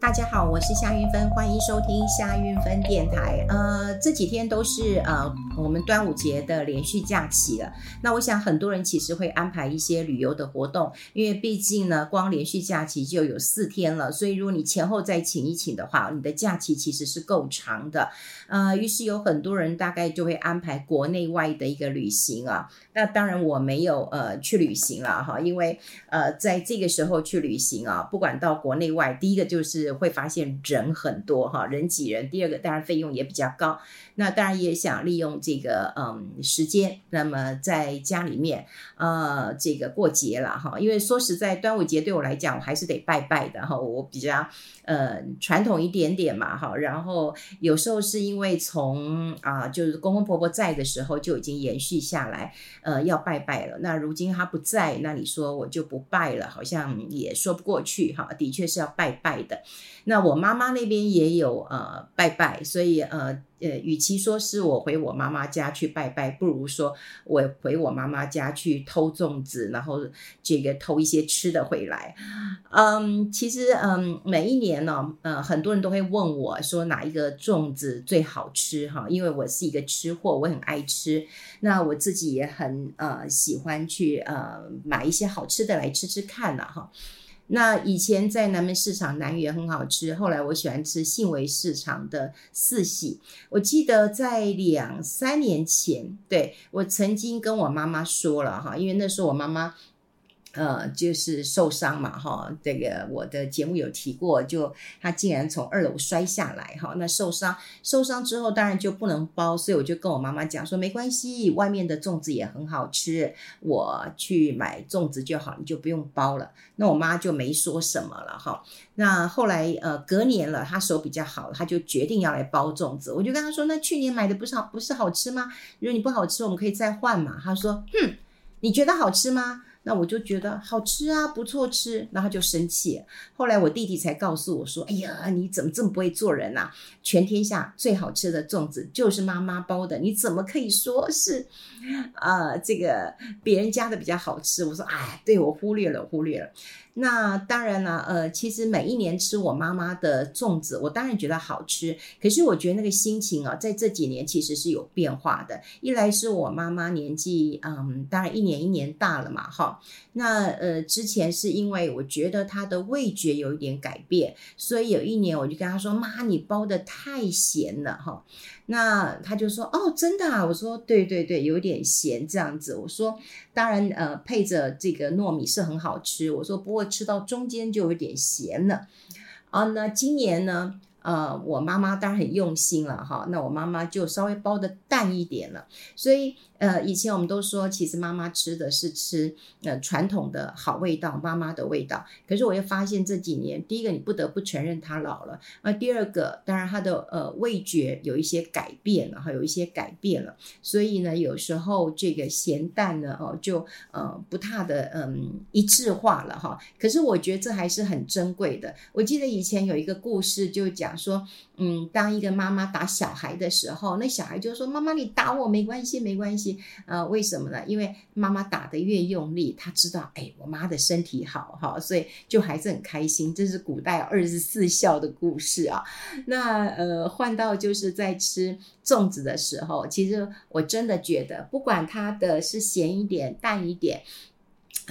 大家好，我是夏云芬，欢迎收听夏云芬电台。呃，这几天都是呃我们端午节的连续假期了。那我想很多人其实会安排一些旅游的活动，因为毕竟呢，光连续假期就有四天了，所以如果你前后再请一请的话，你的假期其实是够长的。呃，于是有很多人大概就会安排国内外的一个旅行啊。那当然我没有呃去旅行了哈，因为呃在这个时候去旅行啊，不管到国内外，第一个就是。会发现人很多哈，人挤人。第二个，当然费用也比较高。那当然也想利用这个嗯时间，那么在家里面呃这个过节了哈。因为说实在，端午节对我来讲，我还是得拜拜的哈。我比较呃传统一点点嘛哈。然后有时候是因为从啊就是公公婆婆在的时候就已经延续下来，呃要拜拜了。那如今他不在，那你说我就不拜了，好像也说不过去哈。的确是要拜拜的。那我妈妈那边也有呃拜拜，所以呃呃，与其说是我回我妈妈家去拜拜，不如说我回我妈妈家去偷粽子，然后这个偷一些吃的回来。嗯，其实嗯，每一年呢，呃，很多人都会问我说哪一个粽子最好吃哈，因为我是一个吃货，我很爱吃，那我自己也很呃喜欢去呃买一些好吃的来吃吃看了哈。那以前在南门市场南园很好吃，后来我喜欢吃信维市场的四喜。我记得在两三年前，对，我曾经跟我妈妈说了哈，因为那时候我妈妈。呃，就是受伤嘛，哈，这个我的节目有提过，就他竟然从二楼摔下来，哈，那受伤，受伤之后当然就不能包，所以我就跟我妈妈讲说，没关系，外面的粽子也很好吃，我去买粽子就好，你就不用包了。那我妈就没说什么了，哈。那后来呃，隔年了，她手比较好，她就决定要来包粽子，我就跟她说，那去年买的不是好，不是好吃吗？如果你不好吃，我们可以再换嘛。她说，哼，你觉得好吃吗？那我就觉得好吃啊，不错吃，然后就生气。后来我弟弟才告诉我说：“哎呀，你怎么这么不会做人呐？全天下最好吃的粽子就是妈妈包的，你怎么可以说是啊、呃？这个别人家的比较好吃？”我说：“哎，对，我忽略了，忽略了。”那当然了，呃，其实每一年吃我妈妈的粽子，我当然觉得好吃。可是我觉得那个心情啊，在这几年其实是有变化的。一来是我妈妈年纪，嗯，当然一年一年大了嘛，哈。那呃，之前是因为我觉得她的味觉有一点改变，所以有一年我就跟她说：“妈，你包得太咸了，哈。”那他就说：“哦，真的啊？”我说：“对对对，有点咸这样子。”我说：“当然，呃，配着这个糯米是很好吃。”我说：“不过吃到中间就有点咸了。”啊，那今年呢？呃，我妈妈当然很用心了哈，那我妈妈就稍微包的淡一点了，所以。呃，以前我们都说，其实妈妈吃的是吃呃传统的好味道，妈妈的味道。可是我又发现这几年，第一个你不得不承认她老了，那，第二个当然她的呃味觉有一些改变了，哈，有一些改变了。所以呢，有时候这个咸淡呢，哦，就呃不太的嗯一致化了哈。可是我觉得这还是很珍贵的。我记得以前有一个故事，就讲说，嗯，当一个妈妈打小孩的时候，那小孩就说：“妈妈，你打我没关系，没关系。”呃，为什么呢？因为妈妈打得越用力，他知道，哎，我妈的身体好哈，所以就还是很开心。这是古代二十四孝的故事啊。那呃，换到就是在吃粽子的时候，其实我真的觉得，不管它的是咸一点、淡一点。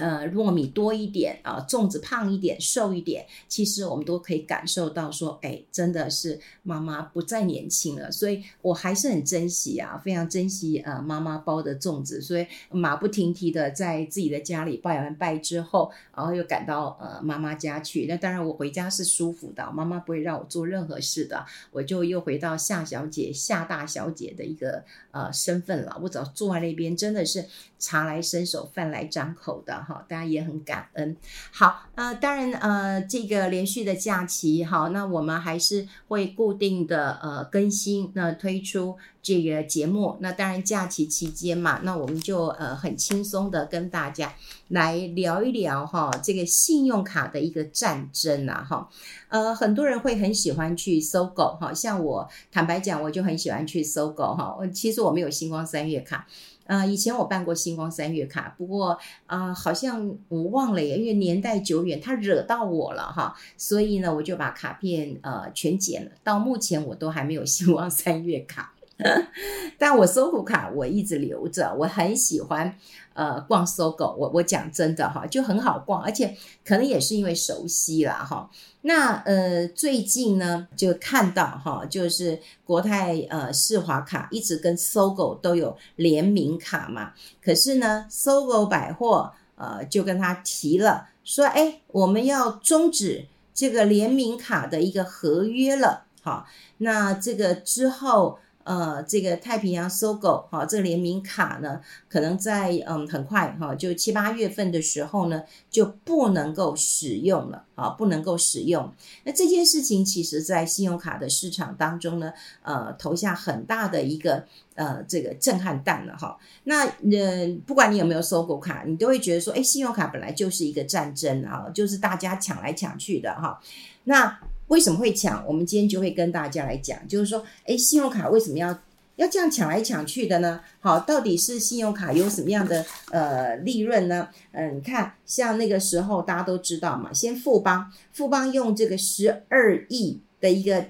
呃，糯米多一点啊，呃，粽子胖一点、瘦一点，其实我们都可以感受到说，哎，真的是妈妈不再年轻了，所以我还是很珍惜啊，非常珍惜呃妈妈包的粽子，所以马不停蹄的在自己的家里拜完拜之后，然后又赶到呃妈妈家去。那当然我回家是舒服的，妈妈不会让我做任何事的，我就又回到夏小姐、夏大小姐的一个呃身份了。我只要坐在那边，真的是茶来伸手，饭来张口的。好，大家也很感恩。好，呃，当然，呃，这个连续的假期，好，那我们还是会固定的呃更新，那推出这个节目。那当然，假期期间嘛，那我们就呃很轻松的跟大家来聊一聊哈，这个信用卡的一个战争啊，哈，呃，很多人会很喜欢去搜狗哈，像我坦白讲，我就很喜欢去搜狗哈。其实我没有星光三月卡。呃，以前我办过星光三月卡，不过啊、好像我忘了耶，因为年代久远，他惹到我了哈，所以呢，我就把卡片呃全剪了。到目前我都还没有星光三月卡，但我搜狐卡我一直留着，我很喜欢呃逛搜狗我我讲真的哈，就很好逛，而且可能也是因为熟悉了哈。那呃，最近呢，就看到哈，就是国泰呃世华卡一直跟搜狗都有联名卡嘛，可是呢搜狗百货呃就跟他提了，说哎，我们要终止这个联名卡的一个合约了，好，那这个之后。呃，这个太平洋搜狗哈，这个联名卡呢，可能在嗯很快哈，就七八月份的时候呢，就不能够使用了啊，不能够使用。那这件事情其实，在信用卡的市场当中呢，呃，投下很大的一个呃这个震撼弹了哈。那呃，不管你有没有搜狗卡，你都会觉得说，哎，信用卡本来就是一个战争啊，就是大家抢来抢去的哈。那为什么会抢？我们今天就会跟大家来讲，就是说，诶，信用卡为什么要要这样抢来抢去的呢？好，到底是信用卡有什么样的呃利润呢？嗯，你看，像那个时候大家都知道嘛，先富邦，富邦用这个十二亿的一个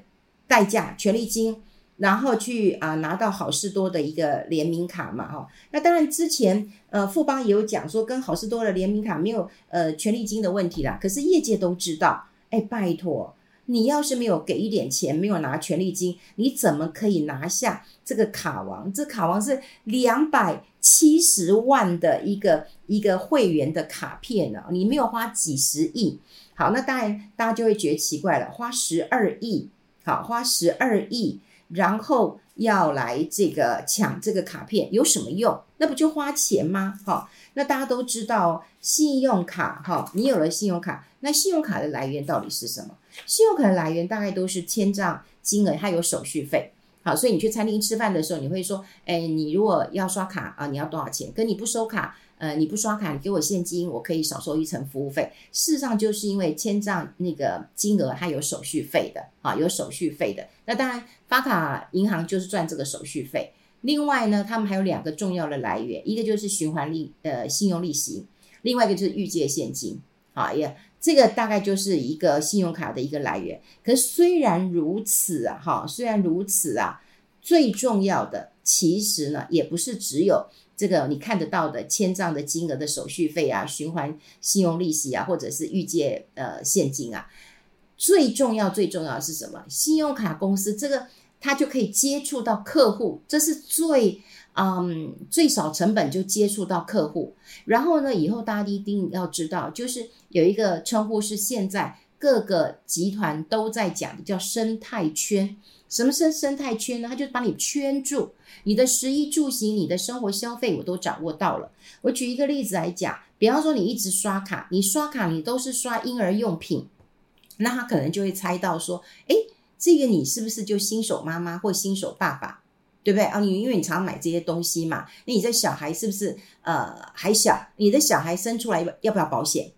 代价权利金，然后去啊、拿到好事多的一个联名卡嘛，哈、哦。那当然之前呃富邦也有讲说，跟好事多的联名卡没有呃权利金的问题啦。可是业界都知道，哎，拜托。你要是没有给一点钱，没有拿权利金，你怎么可以拿下这个卡王？这卡王是两百七十万的一个一个会员的卡片呢？你没有花几十亿，好，那当然大家就会觉得奇怪了，花十二亿，好，花十二亿，然后要来这个抢这个卡片有什么用？那不就花钱吗？好，那大家都知道信用卡，哈，你有了信用卡，那信用卡的来源到底是什么？信用卡的来源大概都是签账金额，它有手续费。好，所以你去餐厅吃饭的时候，你会说，哎，你如果要刷卡啊，你要多少钱？跟你不收卡，呃，你不刷卡，你给我现金，我可以少收一层服务费。事实上，就是因为签账那个金额它有手续费的，啊，有手续费的。那当然，发卡银行就是赚这个手续费。另外呢，他们还有两个重要的来源，一个就是循环利，呃，信用利息，另外一个就是预借现金。啊，也。这个大概就是一个信用卡的一个来源。可是虽然如此啊，哈，虽然如此啊，最重要的其实呢，也不是只有这个你看得到的签账的金额的手续费啊、循环信用利息啊，或者是预借呃现金啊。最重要、最重要是什么？信用卡公司这个它就可以接触到客户，这是最。嗯，最少成本就接触到客户，然后呢，以后大家一定要知道，就是有一个称呼是现在各个集团都在讲的，叫生态圈。什么是生态圈呢？它就是把你圈住，你的食衣住行、你的生活消费，我都掌握到了。我举一个例子来讲，比方说你一直刷卡，你刷卡你都是刷婴儿用品，那他可能就会猜到说，诶，这个你是不是就新手妈妈或新手爸爸？对不对啊？你因为你常买这些东西嘛，那你的小孩是不是呃还小？你的小孩生出来要不要保险？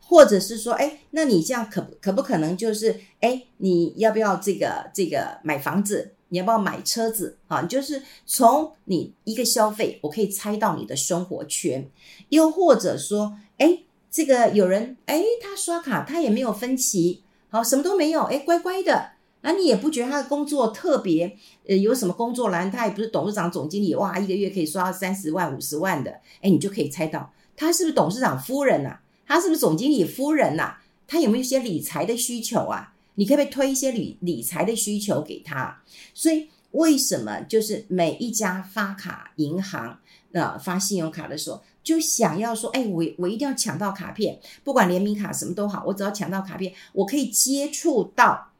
或者是说，哎，那你这样可可不可能就是，哎，你要不要这个这个买房子？你要不要买车子？啊，就是从你一个消费，我可以猜到你的生活圈。又或者说，哎，这个有人，哎，他刷卡他也没有分期，好，什么都没有，哎，乖乖的。那你也不觉得他的工作特别，呃，有什么工作栏？他也不是董事长、总经理，哇，一个月可以刷三十万、五十万的，哎，你就可以猜到他是不是董事长夫人呐、啊？他是不是总经理夫人呐、啊？他有没有一些理财的需求啊？你可不可以推一些理理财的需求给他？所以为什么就是每一家发卡银行呃发信用卡的时候，就想要说，哎，我我一定要抢到卡片，不管联名卡什么都好，我只要抢到卡片，我可以接触到。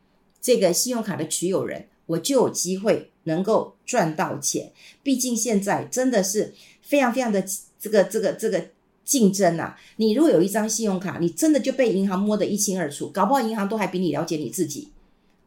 这个信用卡的持有人，我就有机会能够赚到钱。毕竟现在真的是非常非常的这个这个这个竞争啊！你如果有一张信用卡，你真的就被银行摸得一清二楚，搞不好银行都还比你了解你自己。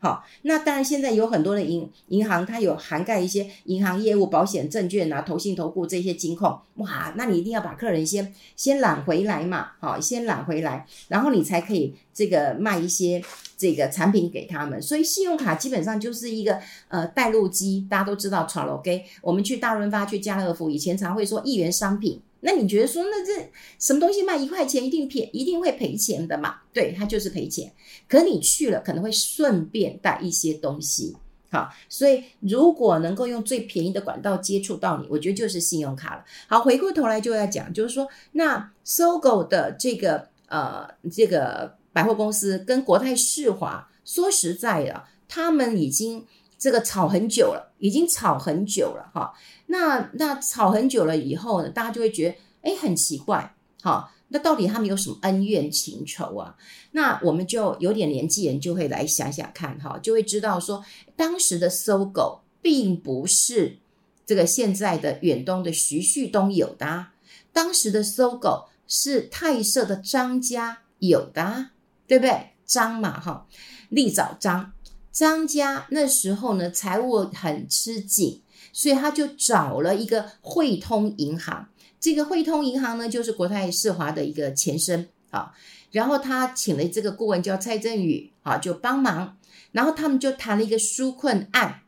好，那当然现在有很多的银银行，它有涵盖一些银行业务、保险、证券啊、投信、投顾这些金控，哇，那你一定要把客人先先揽回来嘛，好，先揽回来，然后你才可以这个卖一些这个产品给他们。所以信用卡基本上就是一个呃带路机，大家都知道，OK，我们去大润发、去家乐福，以前常会说一元商品。那你觉得说，那这什么东西卖一块钱一定赔，一定会赔钱的嘛？对，它就是赔钱。可你去了，可能会顺便带一些东西，好，所以如果能够用最便宜的管道接触到你，我觉得就是信用卡了。好，回过头来就要讲，就是说，那搜狗的这个呃这个百货公司跟国泰世华，说实在的，他们已经。这个炒很久了，已经炒很久了哈。那那炒很久了以后呢，大家就会觉得，诶，很奇怪，哈。那到底他们有什么恩怨情仇啊？那我们就有点年纪人就会来想想看，哈，就会知道说，当时的搜狗并不是这个现在的远东的徐旭东有的啊，当时的搜狗是泰社的张家有的啊，对不对？张嘛，哈，立早张。张家那时候呢，财务很吃紧，所以他就找了一个汇通银行。这个汇通银行呢，就是国泰世华的一个前身啊。然后他请了这个顾问叫蔡振宇啊，就帮忙。然后他们就谈了一个纾困案。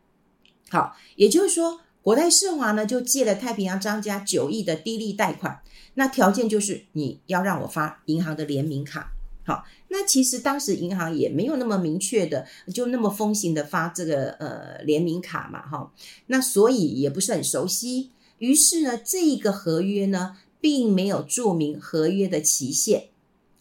好，也就是说，国泰世华呢就借了太平洋张家九亿的低利贷款，那条件就是你要让我发银行的联名卡。好，那其实当时银行也没有那么明确的，就那么风行的发这个呃联名卡嘛，哈，那所以也不是很熟悉。于是呢，这一个合约呢，并没有注明合约的期限。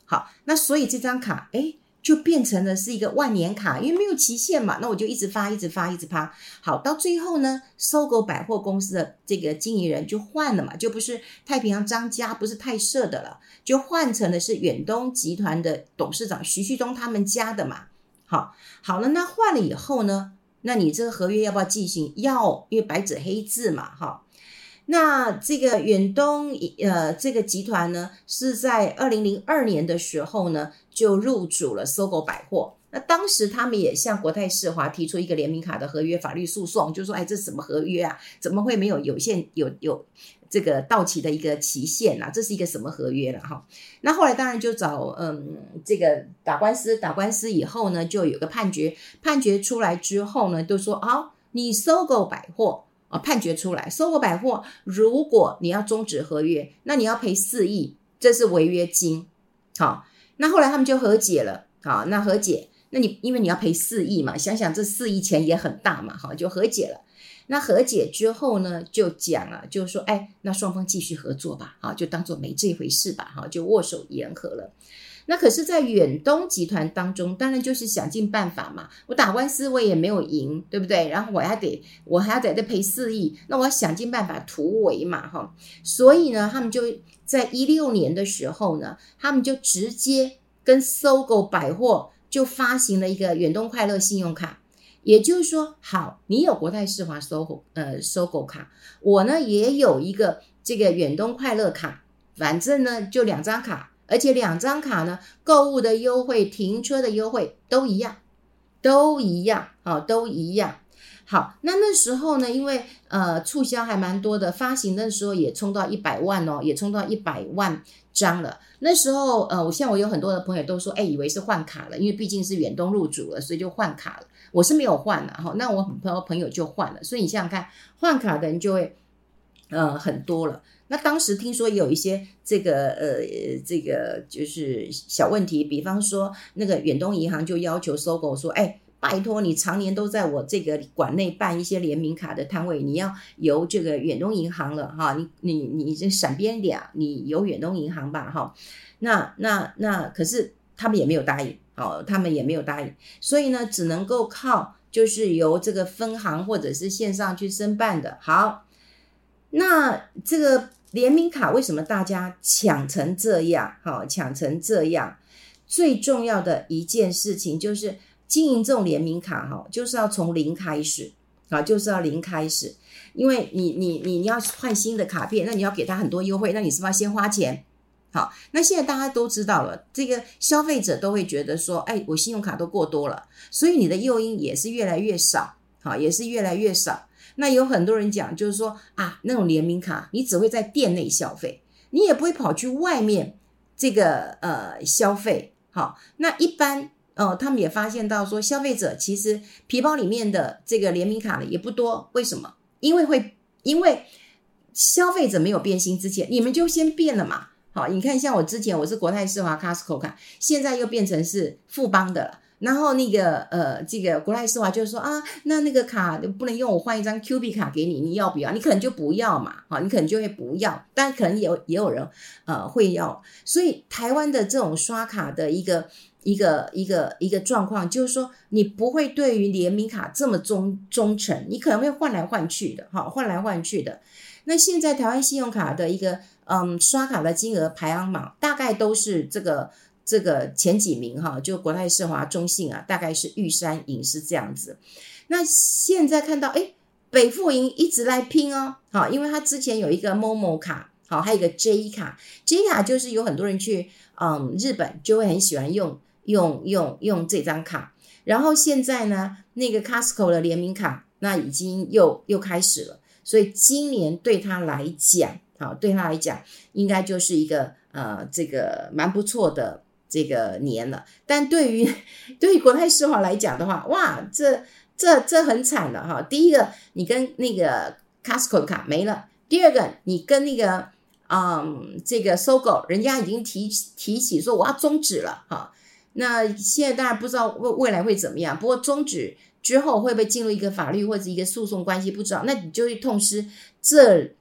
好，那所以这张卡，诶就变成了是一个万年卡，因为没有期限嘛，那我就一直发，一直发，一直发。好，到最后呢搜狗百货公司的这个经营人就换了嘛，就不是太平洋张家，不是泰社的了，就换成了是远东集团的董事长徐旭东他们家的嘛。好，好了，那换了以后呢，那你这个合约要不要继行？要，因为白纸黑字嘛，哈。那这个远东呃这个集团呢，是在二零零二年的时候呢，就入主了搜狗百货。那当时他们也向国泰世华提出一个联名卡的合约法律诉讼，就说：“哎，这什么合约啊？怎么会没有有限有有这个到期的一个期限啊？这是一个什么合约了？”哈，那后来当然就找嗯这个打官司，打官司以后呢，就有个判决，判决出来之后呢，都说：“哦，你搜狗百货。”啊，判决出来，SOGO 百货，如果你要终止合约，那你要赔四亿，这是违约金。好，那后来他们就和解了。好，那和解，那你因为你要赔四亿嘛，想想这四亿钱也很大嘛，好，就和解了。那和解之后呢，就讲了，就说，哎，那双方继续合作吧，好，就当做没这回事吧，好，就握手言和了。那可是，在远东集团当中，当然就是想尽办法嘛。我打官司我也没有赢，对不对？然后我还得，我还要在这赔四亿，那我要想尽办法突围嘛，哈。所以呢，他们就在一六年的时候呢，他们就直接跟搜狗百货就发行了一个远东快乐信用卡。也就是说，好，你有国泰世华 SOGO 呃搜狗卡，我呢也有一个这个远东快乐卡，反正呢就两张卡。而且两张卡呢，购物的优惠、停车的优惠都一样，都一样，好，都一样。好，那那时候呢，因为呃促销还蛮多的，发行的时候也冲到一百万哦，也冲到一百万张了。那时候呃，我像我有很多的朋友都说，哎，以为是换卡了，因为毕竟是远东入主了，所以就换卡了。我是没有换了哈，那我很多朋友就换了，所以你想想看，换卡的人就会呃很多了。那当时听说有一些这个呃这个就是小问题，比方说那个远东银行就要求 SOGO 说，哎，拜托你常年都在我这个馆内办一些联名卡的摊位，你要由这个远东银行了哈，你你你这闪边点，你由远东银行吧哈。那那那可是他们也没有答应，哦，他们也没有答应，所以呢，只能够靠就是由这个分行或者是线上去申办的。好，那这个。联名卡为什么大家抢成这样？好，抢成这样，最重要的一件事情就是经营这种联名卡，哈，就是要从零开始啊，就是要零开始。因为你你你你要换新的卡片，那你要给他很多优惠，那你是不是要先花钱？好，那现在大家都知道了，这个消费者都会觉得说，哎，我信用卡都过多了，所以你的诱因也是越来越少，好，也是越来越少。那有很多人讲，就是说啊，那种联名卡，你只会在店内消费，你也不会跑去外面这个呃消费。好，那一般呃，他们也发现到说，消费者其实皮包里面的这个联名卡呢也不多，为什么？因为会，因为消费者没有变心之前，你们就先变了嘛。好，你看，像我之前我是国泰世华 Costco 卡，现在又变成是富邦的了。然后那个呃，这个国泰世华就是说啊，那那个卡不能用，我换一张 Q 币卡给你，你要不要？你可能就不要嘛，好，你可能就会不要。但可能也有也有人呃会要。所以台湾的这种刷卡的一个一个一个一个状况，就是说你不会对于联名卡这么忠忠诚，你可能会换来换去的，哈，换来换去的。那现在台湾信用卡的一个嗯刷卡的金额排行榜，大概都是这个这个前几名哈，就国泰世华、中信啊，大概是玉山银是这样子。那现在看到哎，北富银一直来拼哦，好，因为它之前有一个 Momo 卡，好，还有一个 J 卡，J 卡就是有很多人去嗯日本就会很喜欢用用用用这张卡，然后现在呢，那个 Costco 的联名卡，那已经又又开始了。所以今年对他来讲，好，对他来讲，应该就是一个呃，这个蛮不错的这个年了。但对于对于国泰世华来讲的话，哇，这这这很惨了哈。第一个，你跟那个 Costco 卡没了；第二个，你跟那个嗯，这个搜狗人家已经提提起说我要终止了哈。那现在当然不知道未未来会怎么样，不过终止。之后会不会进入一个法律或者一个诉讼关系？不知道，那你就会痛失这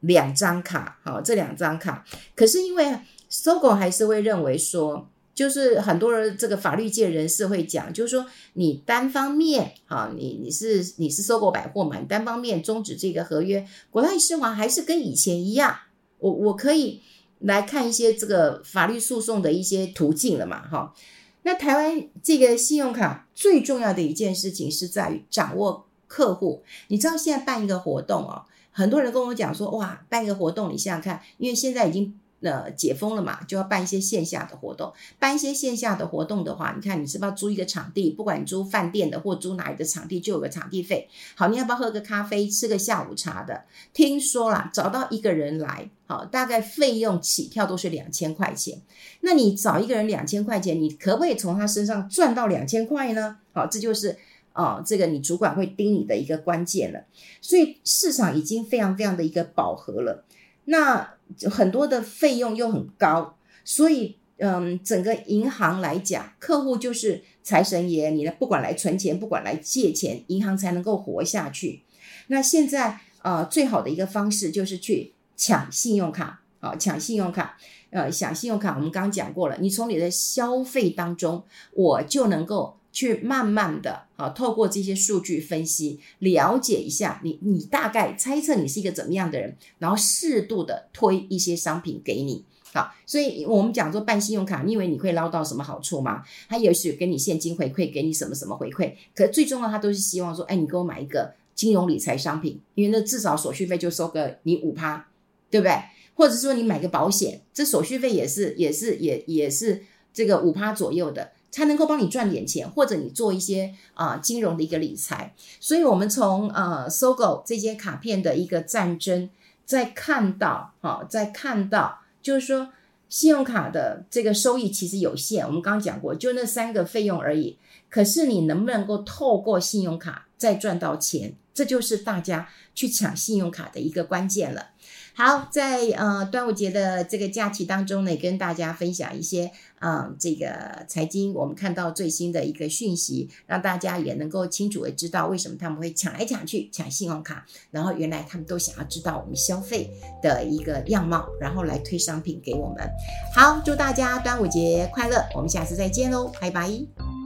两张卡，好，这两张卡。可是因为搜狗还是会认为说，就是很多人这个法律界人士会讲，就是说你单方面，哈，你你是你是 SOGO 百货嘛，你单方面终止这个合约，国泰世华还是跟以前一样，我我可以来看一些这个法律诉讼的一些途径了嘛，哈。那台湾这个信用卡最重要的一件事情是在于掌握客户。你知道现在办一个活动哦，很多人跟我讲说，哇，办一个活动，你想想看，因为现在已经。呃，解封了嘛，就要办一些线下的活动。办一些线下的活动的话，你看你是不是要租一个场地？不管你租饭店的或租哪里的场地，就有个场地费。好，你要不要喝个咖啡，吃个下午茶的？听说啦，找到一个人来，好，大概费用起跳都是两千块钱。那你找一个人两千块钱，你可不可以从他身上赚到两千块呢？好，这就是、哦，这个你主管会盯你的一个关键了。所以市场已经非常非常的一个饱和了。那很多的费用又很高，所以嗯，整个银行来讲，客户就是财神爷，你呢不管来存钱，不管来借钱，银行才能够活下去。那现在呃，最好的一个方式就是去抢信用卡啊，抢信用卡，呃，抢信用卡，我们刚刚讲过了，你从你的消费当中，我就能够。去慢慢的啊，透过这些数据分析，了解一下你，你大概猜测你是一个怎么样的人，然后适度的推一些商品给你。好，所以我们讲说办信用卡，你以为你会捞到什么好处吗？他也许给你现金回馈，给你什么什么回馈，可最重要他都是希望说，哎，你给我买一个金融理财商品，因为那至少手续费就收个你五趴，对不对？或者说你买个保险，这手续费也是也是也也是这个五趴左右的。才能够帮你赚点钱，或者你做一些啊、金融的一个理财。所以，我们从呃搜狗这些卡片的一个战争，再看到哈、哦，再看到就是说，信用卡的这个收益其实有限。我们刚刚讲过，就那三个费用而已。可是，你能不能够透过信用卡再赚到钱？这就是大家去抢信用卡的一个关键了。好，在呃端午节的这个假期当中呢，跟大家分享一些啊、这个财经我们看到最新的一个讯息，让大家也能够清楚的知道为什么他们会抢来抢去抢信用卡，然后原来他们都想要知道我们消费的一个样貌，然后来推商品给我们。好，祝大家端午节快乐，我们下次再见喽，拜拜。